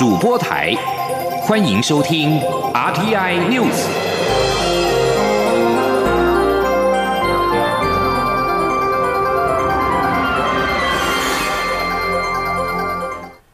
主播台，欢迎收听 RTI News。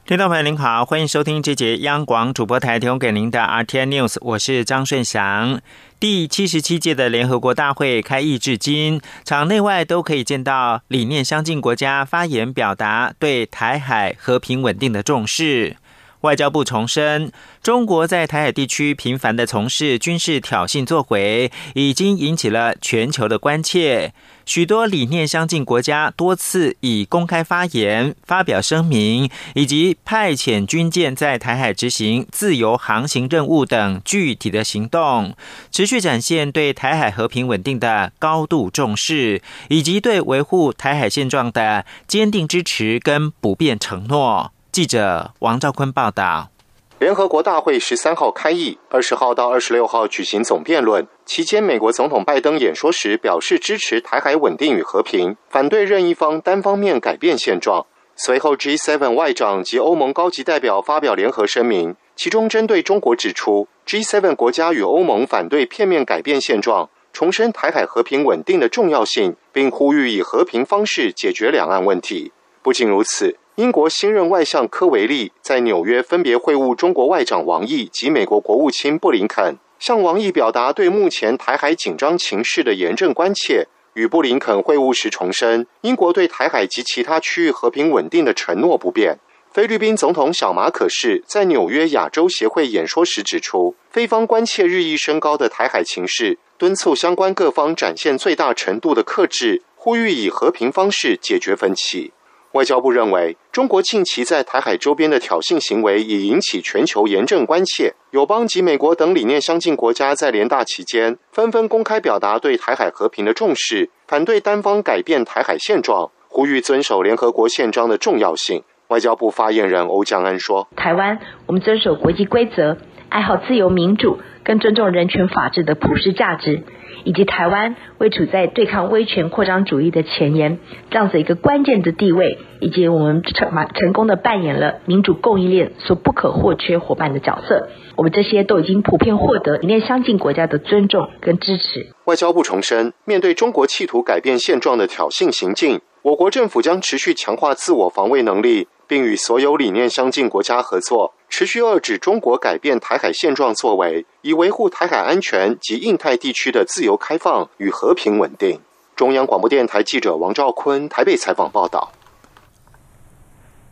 听众朋友您好，欢迎收听这节央广主播台提供给您的 RTI News，我是张顺祥。第七十七届的联合国大会开议至今，场内外都可以见到理念相近国家发言表达对台海和平稳定的重视。外交部重申，中国在台海地区频繁的从事军事挑衅作为，已经引起了全球的关切。许多理念相近国家多次以公开发言、发表声明，以及派遣军舰在台海执行自由航行任务等具体的行动，持续展现对台海和平稳定的高度重视，以及对维护台海现状的坚定支持跟不变承诺。记者王兆坤报道。联合国大会十三号开议，二十号到二十六号举行总辩论。期间，美国总统拜登演说时表示支持台海稳定与和平，反对任一方单方面改变现状。随后，G7 外长及欧盟高级代表发表联合声明，其中针对中国指出，G7 国家与欧盟反对片面改变现状，重申台海和平稳定的重要性，并呼吁以和平方式解决两岸问题。不仅如此。英国新任外相科维利在纽约分别会晤中国外长王毅及美国国务卿布林肯，向王毅表达对目前台海紧张情势的严正关切。与布林肯会晤时重申，英国对台海及其他区域和平稳定的承诺不变。菲律宾总统小马可是，在纽约亚洲协会演说时指出，菲方关切日益升高的台海情势，敦促相关各方展现最大程度的克制，呼吁以和平方式解决分歧。外交部认为，中国近期在台海周边的挑衅行为已引起全球严正关切。友邦及美国等理念相近国家在联大期间纷纷公开表达对台海和平的重视，反对单方改变台海现状，呼吁遵守联合国宪章的重要性。外交部发言人欧江安说：“台湾，我们遵守国际规则，爱好自由民主，跟尊重人权法治的普世价值。”以及台湾位处在对抗威权扩张主义的前沿，这样子一个关键的地位，以及我们成蛮成功的扮演了民主供应链所不可或缺伙伴的角色，我们这些都已经普遍获得理念相近国家的尊重跟支持。外交部重申，面对中国企图改变现状的挑衅行径，我国政府将持续强化自我防卫能力。并与所有理念相近国家合作，持续遏制中国改变台海现状作为，以维护台海安全及印太地区的自由开放与和平稳定。中央广播电台记者王兆坤台北采访报道。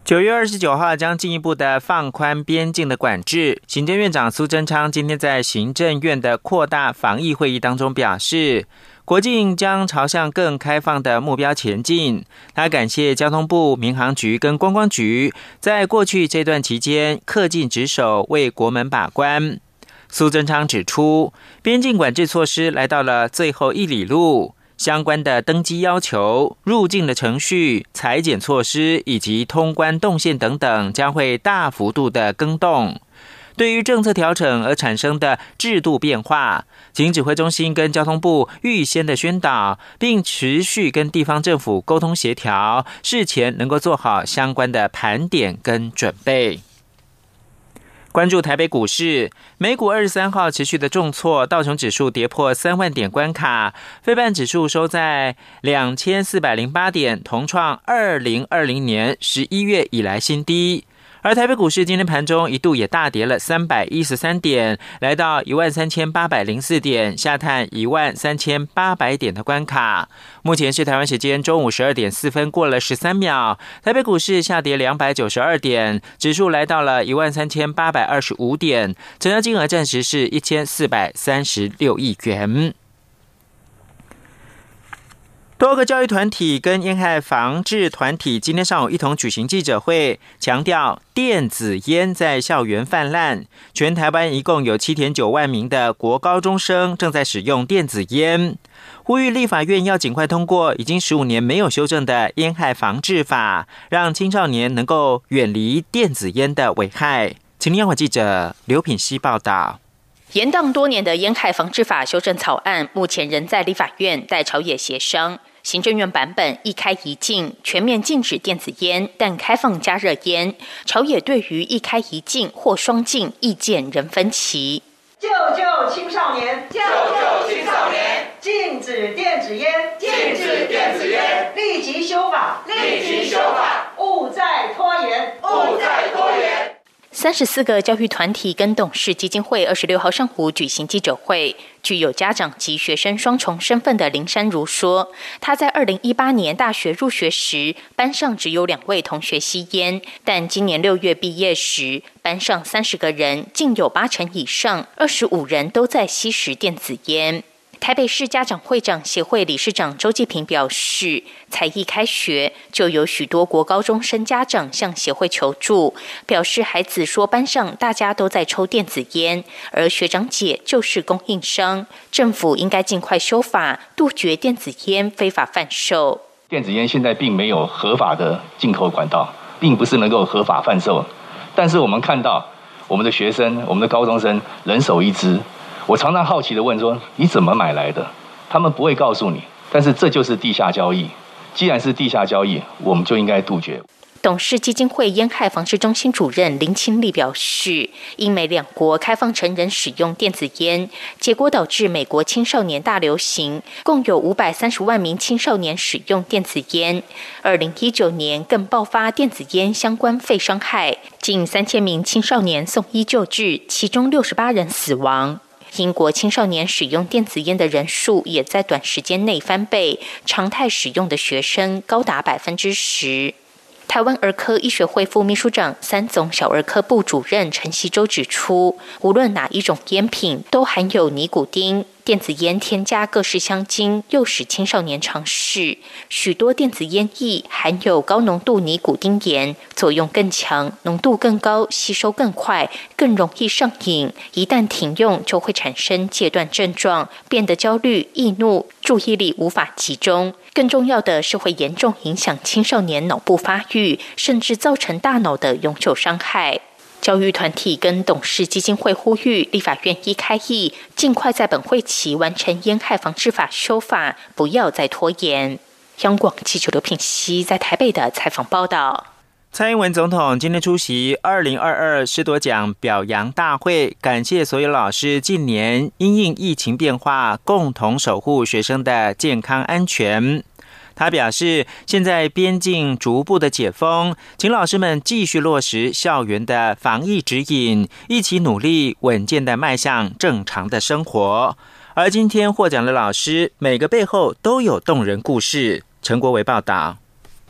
九月二十九号将进一步的放宽边境的管制。行政院长苏贞昌今天在行政院的扩大防疫会议当中表示。国境将朝向更开放的目标前进。他感谢交通部、民航局跟观光局在过去这段期间恪尽职守，为国门把关。苏贞昌指出，边境管制措施来到了最后一里路，相关的登机要求、入境的程序、裁剪措施以及通关动线等等，将会大幅度的更动。对于政策调整而产生的制度变化，警指挥中心跟交通部预先的宣导，并持续跟地方政府沟通协调，事前能够做好相关的盘点跟准备。关注台北股市，美股二十三号持续的重挫，道琼指数跌破三万点关卡，非半指数收在两千四百零八点，同创二零二零年十一月以来新低。而台北股市今天盘中一度也大跌了三百一十三点，来到一万三千八百零四点，下探一万三千八百点的关卡。目前是台湾时间中午十二点四分，过了十三秒，台北股市下跌两百九十二点，指数来到了一万三千八百二十五点，成交金额暂时是一千四百三十六亿元。多个教育团体跟烟害防治团体今天上午一同举行记者会，强调电子烟在校园泛滥，全台湾一共有七点九万名的国高中生正在使用电子烟，呼吁立法院要尽快通过已经十五年没有修正的烟害防治法，让青少年能够远离电子烟的危害。请听央广记者刘品希报道。延宕多年的烟害防治法修正草案，目前仍在立法院待朝野协商。行政院版本一开一禁，全面禁止电子烟，但开放加热烟。朝野对于一开一禁或双禁意见仍分歧。救救青少年！救救青少年！禁止电子烟！禁止电子烟！立即修法！立即修法！勿再拖延！勿再拖延！三十四个教育团体跟董事基金会二十六号上午举行记者会。具有家长及学生双重身份的林山如说：“他在二零一八年大学入学时，班上只有两位同学吸烟，但今年六月毕业时，班上三十个人，竟有八成以上，二十五人都在吸食电子烟。”台北市家长会长协会理事长周继平表示，才一开学就有许多国高中生家长向协会求助，表示孩子说班上大家都在抽电子烟，而学长姐就是供应商，政府应该尽快修法，杜绝电子烟非法贩售。电子烟现在并没有合法的进口管道，并不是能够合法贩售，但是我们看到我们的学生、我们的高中生人手一支。我常常好奇的问说：“你怎么买来的？”他们不会告诉你，但是这就是地下交易。既然是地下交易，我们就应该杜绝。董事基金会烟害防治中心主任林清丽表示，英美两国开放成人使用电子烟，结果导致美国青少年大流行，共有五百三十万名青少年使用电子烟。二零一九年更爆发电子烟相关肺伤害，近三千名青少年送医救治，其中六十八人死亡。英国青少年使用电子烟的人数也在短时间内翻倍，常态使用的学生高达百分之十。台湾儿科医学会副秘书长、三总小儿科部主任陈锡洲指出，无论哪一种烟品，都含有尼古丁。电子烟添加各式香精，诱使青少年尝试。许多电子烟液含有高浓度尼古丁盐，作用更强，浓度更高，吸收更快，更容易上瘾。一旦停用，就会产生戒断症状，变得焦虑、易怒，注意力无法集中。更重要的是，会严重影响青少年脑部发育，甚至造成大脑的永久伤害。教育团体跟董事基金会呼吁立法院一开议，尽快在本会期完成烟害防治法修法，不要再拖延。央广记者刘品熙在台北的采访报道。蔡英文总统今天出席二零二二师铎奖表扬大会，感谢所有老师近年因应疫情变化，共同守护学生的健康安全。他表示，现在边境逐步的解封，请老师们继续落实校园的防疫指引，一起努力，稳健的迈向正常的生活。而今天获奖的老师，每个背后都有动人故事。陈国伟报道。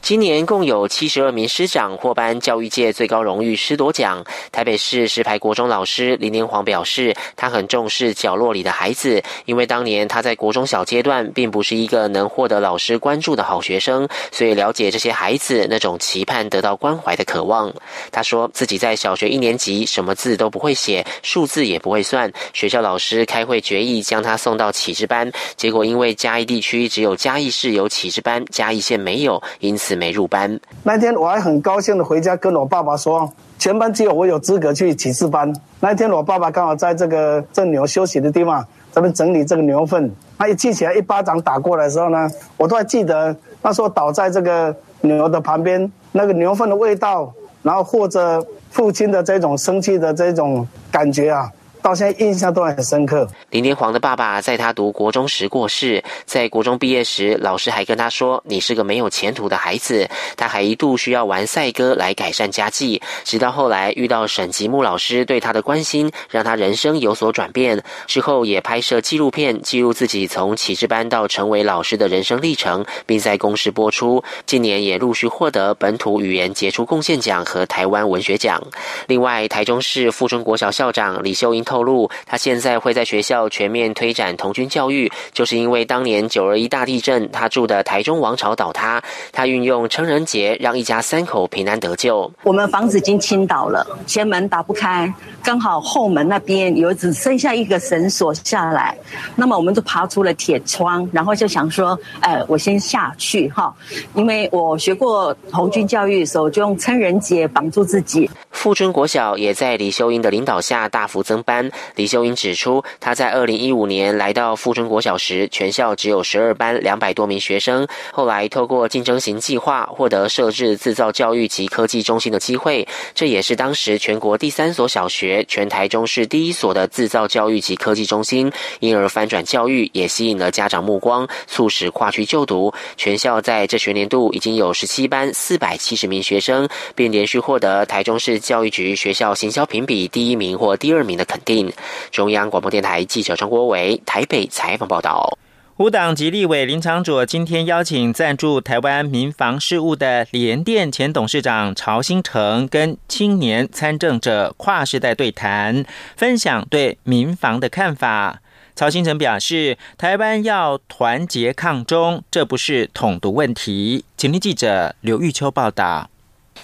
今年共有七十二名师长获颁教育界最高荣誉师铎奖。台北市石牌国中老师林连煌表示，他很重视角落里的孩子，因为当年他在国中小阶段并不是一个能获得老师关注的好学生，所以了解这些孩子那种期盼得到关怀的渴望。他说自己在小学一年级什么字都不会写，数字也不会算，学校老师开会决议将他送到启智班，结果因为嘉义地区只有嘉义市有启智班，嘉义县没有，因此。没入班那天，我还很高兴的回家跟我爸爸说，全班只有我有资格去启示班。那天，我爸爸刚好在这个正牛休息的地方，咱们整理这个牛粪。他一记起来，一巴掌打过来的时候呢，我都还记得那时候倒在这个牛的旁边，那个牛粪的味道，然后或者父亲的这种生气的这种感觉啊。到现在印象都很深刻。林天煌的爸爸在他读国中时过世，在国中毕业时，老师还跟他说：“你是个没有前途的孩子。”他还一度需要玩赛歌来改善家计。直到后来遇到沈吉木老师对他的关心，让他人生有所转变。之后也拍摄纪录片，记录自己从启智班到成为老师的人生历程，并在公视播出。近年也陆续获得本土语言杰出贡献奖和台湾文学奖。另外，台中市富春国小校长李秀英透露，他现在会在学校全面推展童军教育，就是因为当年九二一大地震，他住的台中王朝倒塌，他运用成人节让一家三口平安得救。我们房子已经倾倒了，前门打不开，刚好后门那边有只剩下一个绳索下来，那么我们就爬出了铁窗，然后就想说，哎，我先下去哈，因为我学过童军教育的时候，就用成人节绑住自己。富春国小也在李秀英的领导下大幅增班。李秀英指出，她在二零一五年来到富春国小时，全校只有十二班两百多名学生。后来透过竞争型计划，获得设置制造教育及科技中心的机会。这也是当时全国第三所小学，全台中市第一所的制造教育及科技中心，因而翻转教育，也吸引了家长目光，促使跨区就读。全校在这学年度已经有十七班四百七十名学生，并连续获得台中市。教育局学校行销评比第一名或第二名的肯定。中央广播电台记者张国伟台北采访报道。五党籍立委林长佐今天邀请赞助台湾民防事务的联电前董事长曹新成跟青年参政者跨世代对谈，分享对民防的看法。曹新成表示，台湾要团结抗中，这不是统独问题。请听记者刘玉秋报道。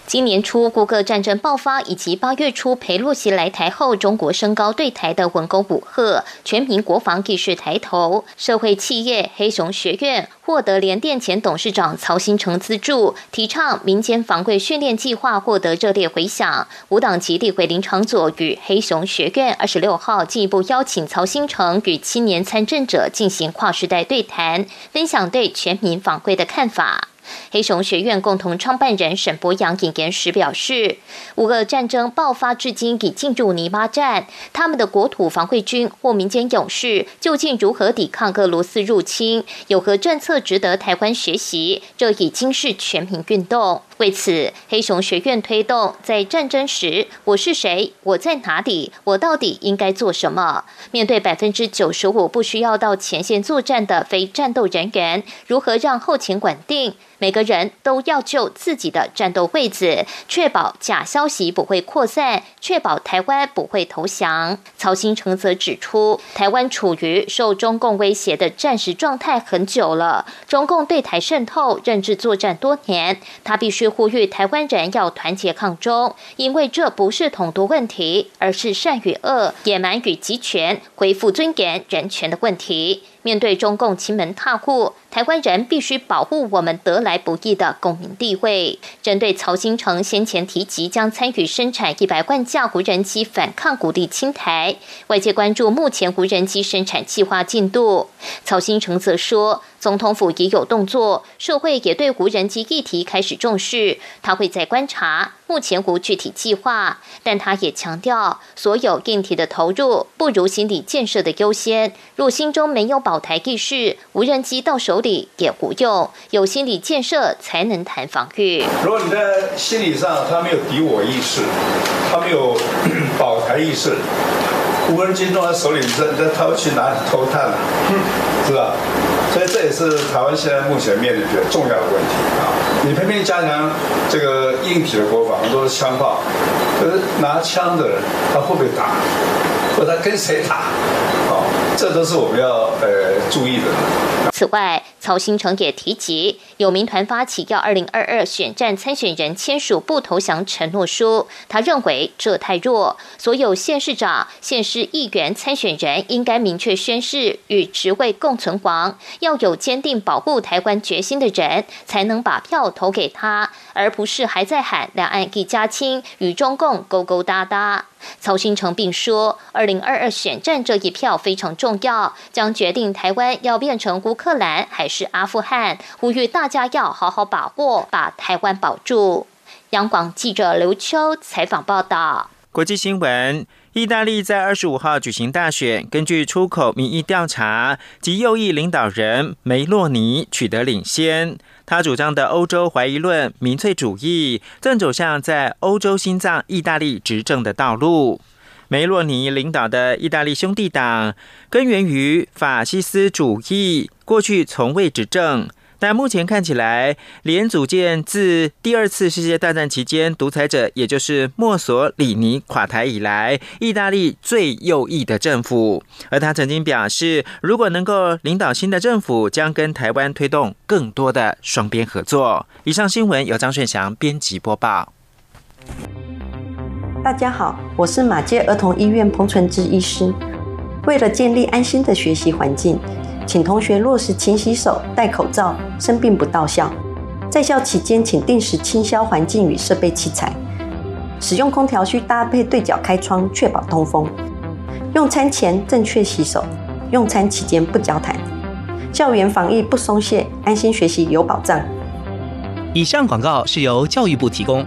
今年初，谷歌战争爆发，以及八月初裴洛西来台后，中国升高对台的文攻武赫，全民国防意识抬头。社会企业黑熊学院获得联电前董事长曹新成资助，提倡民间防卫训练计划获得热烈回响。五党籍立委林长佐与黑熊学院二十六号进一步邀请曹新成与青年参政者进行跨时代对谈，分享对全民防卫的看法。黑熊学院共同创办人沈博阳引言时表示，五个战争爆发至今已进入泥巴战，他们的国土防卫军或民间勇士究竟如何抵抗俄罗斯入侵？有何政策值得台湾学习？这已经是全民运动。为此，黑熊学院推动在战争时，我是谁？我在哪里？我到底应该做什么？面对百分之九十五不需要到前线作战的非战斗人员，如何让后勤稳定？每个人都要就自己的战斗位置，确保假消息不会扩散，确保台湾不会投降。曹新成则指出，台湾处于受中共威胁的战时状态很久了，中共对台渗透、认知作战多年，他必须。呼吁台湾人要团结抗中，因为这不是统独问题，而是善与恶、野蛮与集权、恢复尊严、人权的问题。面对中共亲门踏户，台湾人必须保护我们得来不易的公民地位。针对曹新成先前提及将参与生产一百万架无人机反抗鼓励清台，外界关注目前无人机生产计划进度。曹新成则说，总统府也有动作，社会也对无人机议题开始重视，他会再观察。目前无具体计划，但他也强调，所有硬体的投入不如心理建设的优先。若心中没有保台意识，无人机到手里也无用。有心理建设才能谈防御。如果你在心理上他没有敌我意识，他没有保台意识，无人机弄在手里，这这他会去哪里偷探呢？是吧？所以这也是台湾现在目前面临的重要的问题啊！你偏偏加强这个硬体的国防，都是枪炮，可是拿枪的人他会不会打，或者他跟谁打？啊，这都是我们要呃注意的。此外，曹新成也提及，有民团发起要二零二二选战参选人签署不投降承诺书，他认为这太弱，所有县市长、县市议员参选人应该明确宣誓与职位共存亡，要有坚定保护台湾决心的人，才能把票投给他，而不是还在喊两岸一家亲，与中共勾勾搭搭。曹新成并说，二零二二选战这一票非常重要，将决定台湾要变成乌克兰还是阿富汗，呼吁大家要好好把握，把台湾保住。央广记者刘秋采访报道。国际新闻：意大利在二十五号举行大选，根据出口民意调查，及右翼领导人梅洛尼取得领先。他主张的欧洲怀疑论、民粹主义正走向在欧洲心脏意大利执政的道路。梅洛尼领导的意大利兄弟党根源于法西斯主义，过去从未执政。但目前看起来，连组建自第二次世界大战期间独裁者，也就是墨索里尼垮台以来，意大利最右翼的政府。而他曾经表示，如果能够领导新的政府，将跟台湾推动更多的双边合作。以上新闻由张顺祥编辑播报。大家好，我是马街儿童医院彭纯之医师。为了建立安心的学习环境。请同学落实勤洗手、戴口罩，生病不到校。在校期间，请定时清消环境与设备器材。使用空调需搭配对角开窗，确保通风。用餐前正确洗手，用餐期间不交谈。校园防疫不松懈，安心学习有保障。以上广告是由教育部提供。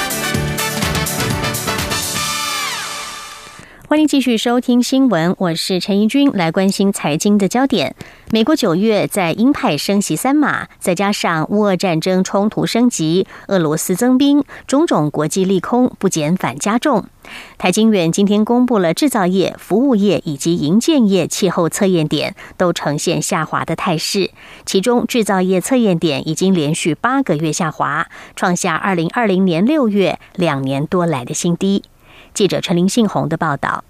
欢迎继续收听新闻，我是陈怡君，来关心财经的焦点。美国九月在鹰派升息三码，再加上乌俄战争冲突升级，俄罗斯增兵，种种国际利空不减反加重。台经院今天公布了制造业、服务业以及营建业气候测验点都呈现下滑的态势，其中制造业测验点已经连续八个月下滑，创下二零二零年六月两年多来的新低。记者陈林信宏的报道。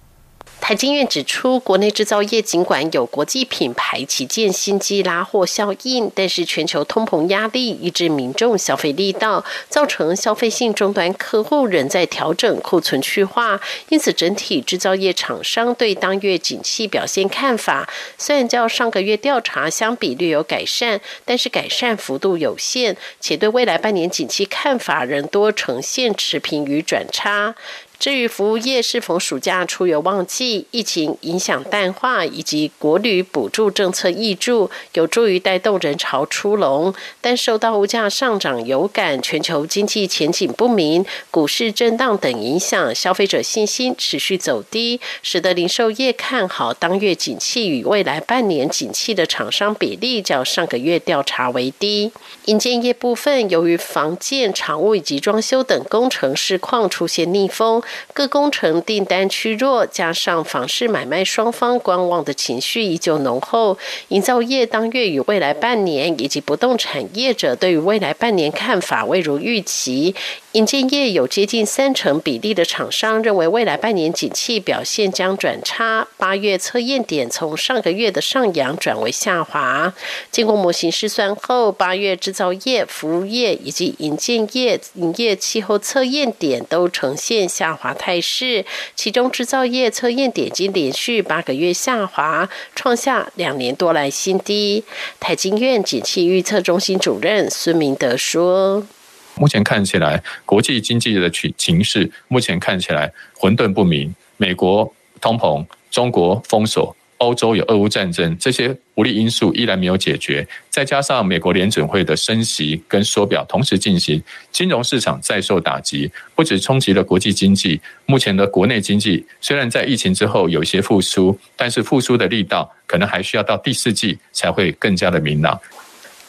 台经院指出，国内制造业尽管有国际品牌旗舰新机拉货效应，但是全球通膨压力抑制民众消费力道，造成消费性终端客户仍在调整库存去化。因此，整体制造业厂商对当月景气表现看法，虽然较上个月调查相比略有改善，但是改善幅度有限，且对未来半年景气看法仍多呈现持平与转差。至于服务业是否暑假出游旺季、疫情影响淡化以及国旅补助政策挹注，有助于带动人潮出笼，但受到物价上涨有感、全球经济前景不明、股市震荡等影响，消费者信心持续走低，使得零售业看好当月景气与未来半年景气的厂商比例较上个月调查为低。营建业部分，由于房建、厂务以及装修等工程市况出现逆风。各工程订单趋弱，加上房市买卖双方观望的情绪依旧浓厚，营造业当月与未来半年以及不动产业者对于未来半年看法未如预期。引建业有接近三成比例的厂商认为未来半年景气表现将转差，八月测验点从上个月的上扬转为下滑。经过模型试算后，八月制造业、服务业以及引建业营业气候测验点都呈现下滑态势，其中制造业测验点击连续八个月下滑，创下两年多来新低。台经院景气预测中心主任孙明德说。目前看起来，国际经济的情情势目前看起来混沌不明。美国通膨、中国封锁、欧洲有俄乌战争，这些不利因素依然没有解决。再加上美国联准会的升息跟缩表同时进行，金融市场再受打击，不止冲击了国际经济。目前的国内经济虽然在疫情之后有些复苏，但是复苏的力道可能还需要到第四季才会更加的明朗。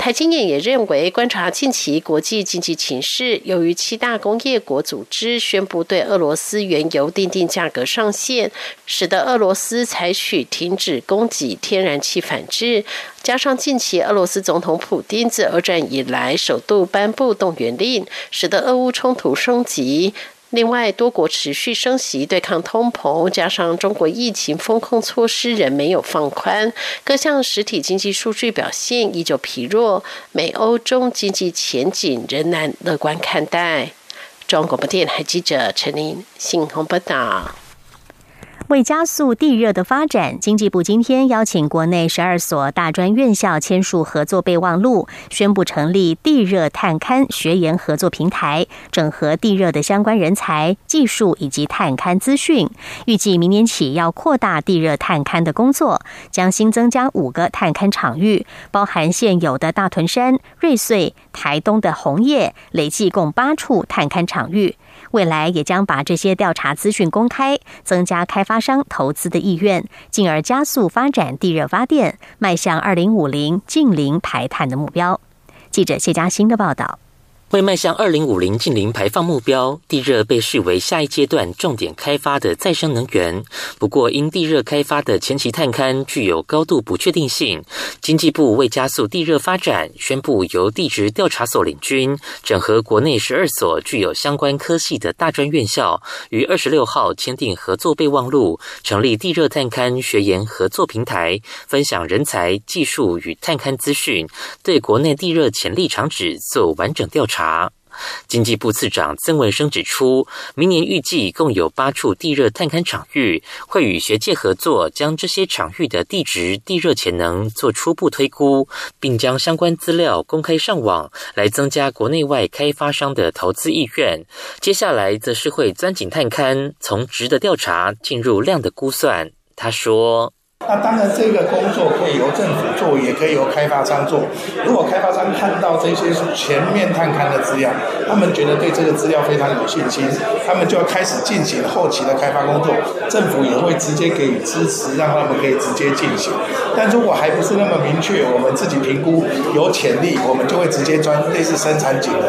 台经验也认为，观察近期国际经济情势，由于七大工业国组织宣布对俄罗斯原油定定价格上限，使得俄罗斯采取停止供给天然气反制，加上近期俄罗斯总统普京自二战以来首度颁布动员令，使得俄乌冲突升级。另外，多国持续升息对抗通膨，加上中国疫情风控措施仍没有放宽，各项实体经济数据表现依旧疲弱。美欧中经济前景仍难乐观看待。中央广播电台记者陈琳，信鸿报道。为加速地热的发展，经济部今天邀请国内十二所大专院校签署合作备忘录，宣布成立地热探勘学研合作平台，整合地热的相关人才、技术以及探勘资讯。预计明年起要扩大地热探勘的工作，将新增加五个探勘场域，包含现有的大屯山、瑞穗、台东的红叶，累计共八处探勘场域。未来也将把这些调查资讯公开，增加开发商投资的意愿，进而加速发展地热发电，迈向二零五零近零排碳的目标。记者谢佳欣的报道。为迈向二零五零近零排放目标，地热被视为下一阶段重点开发的再生能源。不过，因地热开发的前期探勘具有高度不确定性，经济部为加速地热发展，宣布由地质调查所领军，整合国内十二所具有相关科系的大专院校，于二十六号签订合作备忘录，成立地热探勘学研合作平台，分享人才、技术与探勘资讯，对国内地热潜力场址做完整调查。经济部次长曾文生指出，明年预计共有八处地热探勘场域，会与学界合作，将这些场域的地质、地热潜能做初步推估，并将相关资料公开上网，来增加国内外开发商的投资意愿。接下来则是会钻井探勘，从值的调查进入量的估算。他说。那当然，这个工作可以由政府做，也可以由开发商做。如果开发商看到这些是全面探勘的资料，他们觉得对这个资料非常有信心，他们就要开始进行后期的开发工作。政府也会直接给予支持，让他们可以直接进行。但如果还不是那么明确，我们自己评估有潜力，我们就会直接钻类似生产井的，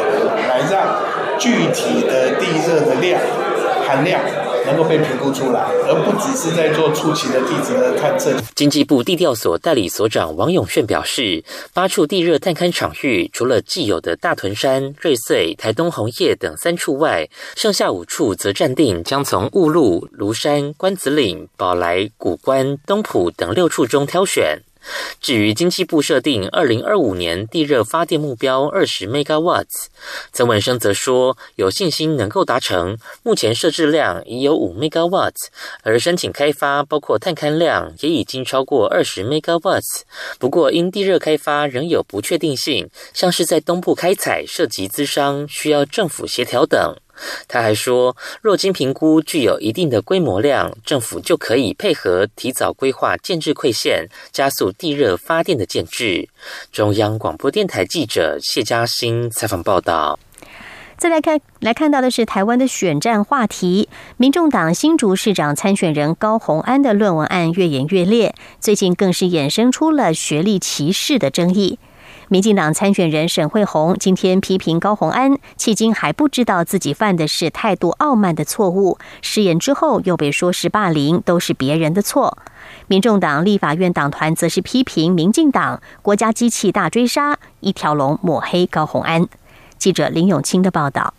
来让具体的地热的量含量。能够被评估出来，而不只是在做初期的地质的探测。经济部地调所代理所长王永炫表示，八处地热探勘场域，除了既有的大屯山、瑞穗、台东红叶等三处外，剩下五处则暂定将从雾鹿、庐山、关子岭、宝来、古关、东埔等六处中挑选。至于经济部设定二零二五年地热发电目标二十 megawatts，曾文生则说有信心能够达成。目前设置量已有五 megawatts，而申请开发包括碳勘量也已经超过二十 megawatts。不过因地热开发仍有不确定性，像是在东部开采涉及资商，需要政府协调等。他还说，若经评估具有一定的规模量，政府就可以配合提早规划建制馈线，加速地热发电的建制。中央广播电台记者谢嘉欣采访报道。再来看，来看到的是台湾的选战话题，民众党新竹市长参选人高虹安的论文案越演越烈，最近更是衍生出了学历歧视的争议。民进党参选人沈惠宏今天批评高虹安，迄今还不知道自己犯的是态度傲慢的错误。失言之后又被说是霸凌，都是别人的错。民众党立法院党团则是批评民进党国家机器大追杀，一条龙抹黑高虹安。记者林永清的报道。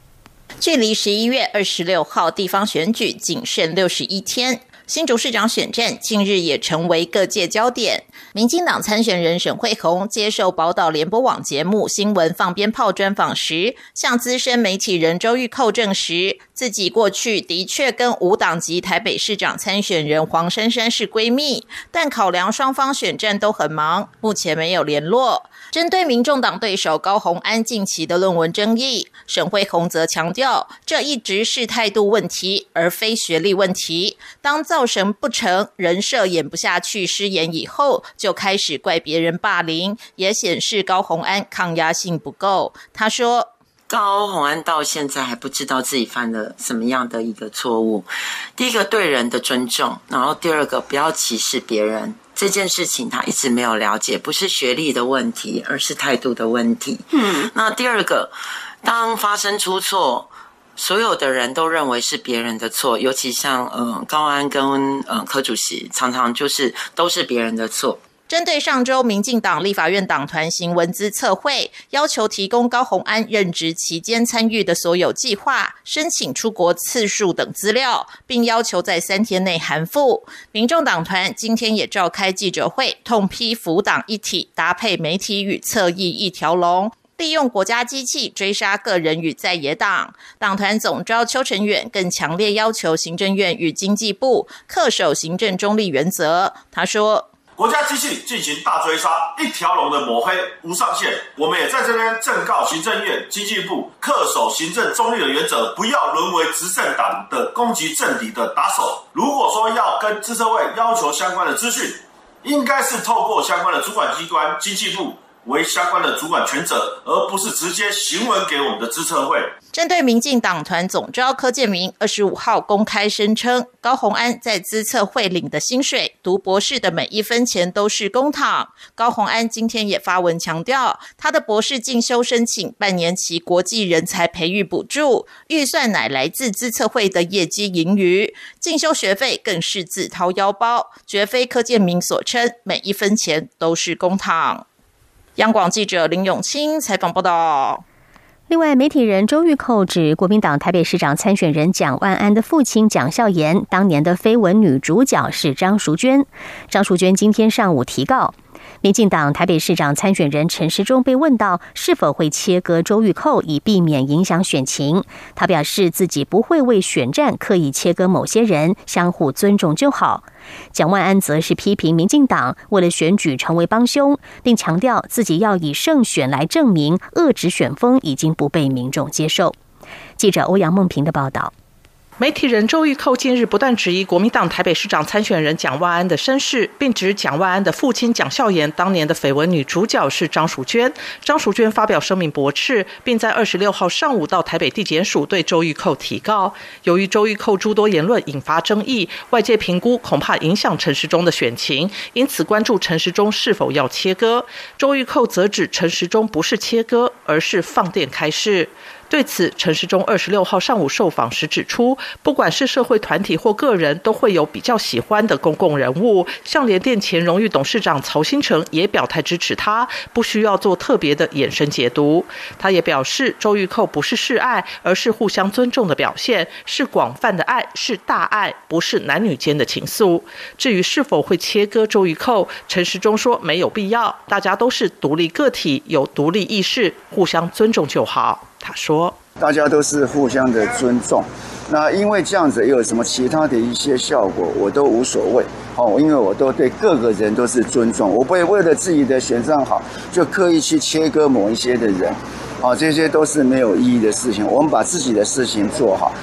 距离十一月二十六号地方选举仅剩六十一天。新竹市长选战近日也成为各界焦点。民进党参选人沈惠宏接受宝岛联播网节目《新闻放鞭炮》专访时，向资深媒体人周玉蔻证实，自己过去的确跟无党籍台北市长参选人黄珊珊是闺蜜，但考量双方选战都很忙，目前没有联络。针对民众党对手高虹安近期的论文争议，沈惠宏则强调，这一直是态度问题，而非学历问题。当造神不成，人设演不下去，失言以后，就开始怪别人霸凌，也显示高虹安抗压性不够。他说。高洪安到现在还不知道自己犯了什么样的一个错误。第一个对人的尊重，然后第二个不要歧视别人这件事情，他一直没有了解，不是学历的问题，而是态度的问题。嗯，那第二个，当发生出错，所有的人都认为是别人的错，尤其像呃高安跟呃柯主席，常常就是都是别人的错。针对上周民进党立法院党团行文资测绘，要求提供高鸿安任职期间参与的所有计划、申请出国次数等资料，并要求在三天内函复。民众党团今天也召开记者会，痛批福党一体搭配媒体与侧翼一条龙，利用国家机器追杀个人与在野党。党团总召邱成远更强烈要求行政院与经济部恪守行政中立原则。他说。国家机器进行大追杀，一条龙的抹黑无上限。我们也在这边正告行政院、经济部恪守行政中立的原则，不要沦为执政党的攻击政敌的打手。如果说要跟资策会要求相关的资讯，应该是透过相关的主管机关经济部。为相关的主管权者，而不是直接行文给我们的资策会。针对民进党团总召柯建明二十五号公开声称，高宏安在资策会领的薪水、读博士的每一分钱都是公帑。高宏安今天也发文强调，他的博士进修申请半年期国际人才培育补助预算乃来自资策会的业绩盈余，进修学费更是自掏腰包，绝非柯建明所称每一分钱都是公帑。央广记者林永清采访报道。另外，媒体人周玉蔻指，国民党台北市长参选人蒋万安的父亲蒋孝严，当年的绯闻女主角是张淑娟。张淑娟今天上午提告。民进党台北市长参选人陈时中被问到是否会切割周玉蔻，以避免影响选情，他表示自己不会为选战刻意切割某些人，相互尊重就好。蒋万安则是批评民进党为了选举成为帮凶，并强调自己要以胜选来证明遏制选风已经不被民众接受。记者欧阳梦平的报道。媒体人周玉蔻近日不断质疑国民党台北市长参选人蒋万安的身世，并指蒋万安的父亲蒋孝严当年的绯闻女主角是张淑娟。张淑娟发表声明驳斥，并在二十六号上午到台北地检署对周玉蔻提告。由于周玉蔻诸多言论引发争议，外界评估恐怕影响陈时中的选情，因此关注陈时中是否要切割。周玉蔻则指陈时中不是切割，而是放电开市。对此，陈时中二十六号上午受访时指出，不管是社会团体或个人，都会有比较喜欢的公共人物。像联电前荣誉董事长曹新成也表态支持他，不需要做特别的眼神解读。他也表示，周玉蔻不是示爱，而是互相尊重的表现，是广泛的爱，是大爱，不是男女间的情愫。至于是否会切割周玉蔻，陈时中说没有必要，大家都是独立个体，有独立意识，互相尊重就好。他说：“大家都是互相的尊重，那因为这样子有什么其他的一些效果，我都无所谓。哦，因为我都对各个人都是尊重，我不会为了自己的选上好，就刻意去切割某一些的人。哦，这些都是没有意义的事情。我们把自己的事情做好。”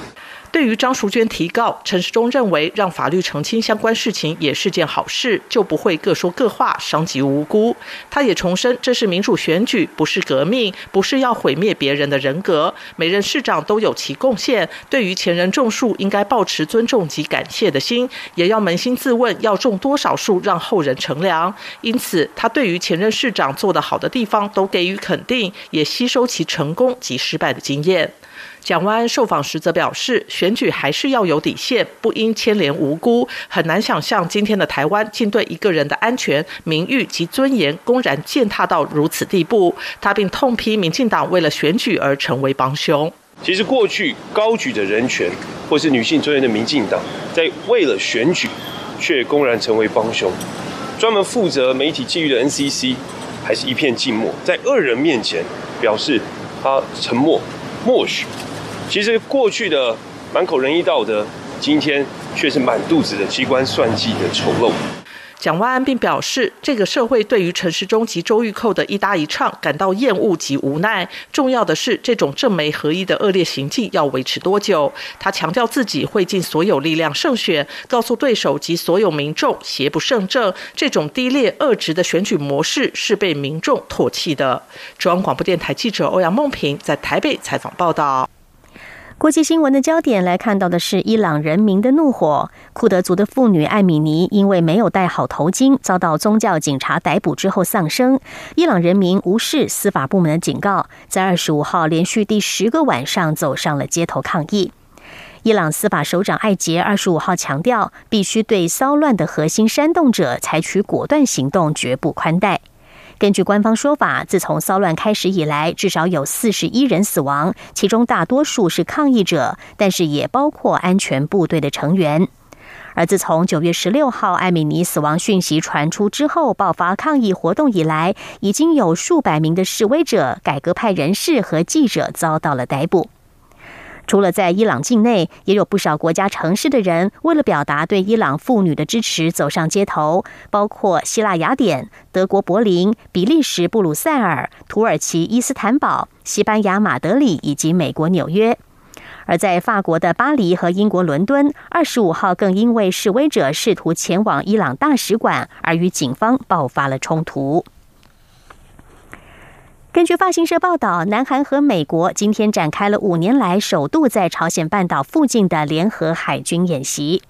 对于张淑娟提告，陈时中认为让法律澄清相关事情也是件好事，就不会各说各话，伤及无辜。他也重申，这是民主选举，不是革命，不是要毁灭别人的人格。每任市长都有其贡献，对于前人种树，应该保持尊重及感谢的心，也要扪心自问，要种多少树，让后人乘凉。因此，他对于前任市长做得好的地方都给予肯定，也吸收其成功及失败的经验。蒋万安受访时则表示，选举还是要有底线，不应牵连无辜。很难想象今天的台湾竟对一个人的安全、名誉及尊严公然践踏到如此地步。他并痛批民进党为了选举而成为帮凶。其实过去高举着人权或是女性尊严的民进党，在为了选举却公然成为帮凶。专门负责媒体纪律的 NCC 还是一片静默，在恶人面前表示他沉默默许。其实过去的满口仁义道德，今天却是满肚子的机关算计的丑陋。蒋万安并表示，这个社会对于陈时中及周玉蔻的一搭一唱感到厌恶及无奈。重要的是，这种正媒合一的恶劣行径要维持多久？他强调自己会尽所有力量胜选，告诉对手及所有民众邪不胜正。这种低劣恶质的选举模式是被民众唾弃的。中央广播电台记者欧阳梦平在台北采访报道。国际新闻的焦点来看到的是伊朗人民的怒火。库德族的妇女艾米尼因为没有戴好头巾，遭到宗教警察逮捕之后丧生。伊朗人民无视司法部门的警告，在二十五号连续第十个晚上走上了街头抗议。伊朗司法首长艾杰二十五号强调，必须对骚乱的核心煽动者采取果断行动，绝不宽待。根据官方说法，自从骚乱开始以来，至少有四十一人死亡，其中大多数是抗议者，但是也包括安全部队的成员。而自从九月十六号艾米尼死亡讯息传出之后，爆发抗议活动以来，已经有数百名的示威者、改革派人士和记者遭到了逮捕。除了在伊朗境内，也有不少国家城市的人为了表达对伊朗妇女的支持，走上街头，包括希腊雅典、德国柏林、比利时布鲁塞尔、土耳其伊斯坦堡、西班牙马德里以及美国纽约。而在法国的巴黎和英国伦敦，二十五号更因为示威者试图前往伊朗大使馆而与警方爆发了冲突。根据发行社报道，南韩和美国今天展开了五年来首度在朝鲜半岛附近的联合海军演习。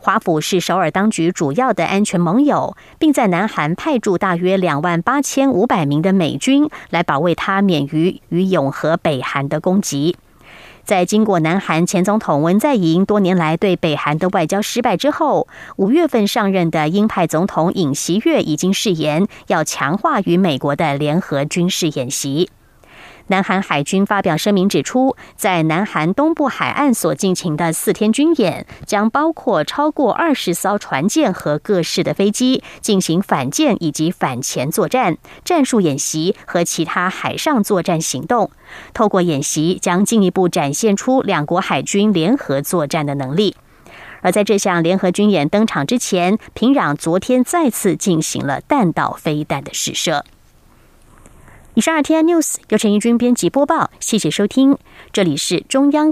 华府是首尔当局主要的安全盟友，并在南韩派驻大约两万八千五百名的美军，来保卫它免于与永和北韩的攻击。在经过南韩前总统文在寅多年来对北韩的外交失败之后，五月份上任的鹰派总统尹锡悦已经誓言要强化与美国的联合军事演习。南韩海军发表声明指出，在南韩东部海岸所进行的四天军演，将包括超过二十艘船舰和各式的飞机，进行反舰以及反潜作战、战术演习和其他海上作战行动。透过演习，将进一步展现出两国海军联合作战的能力。而在这项联合军演登场之前，平壤昨天再次进行了弹道飞弹的试射。以上 RTI News 由陈义军编辑播报，谢谢收听，这里是中央。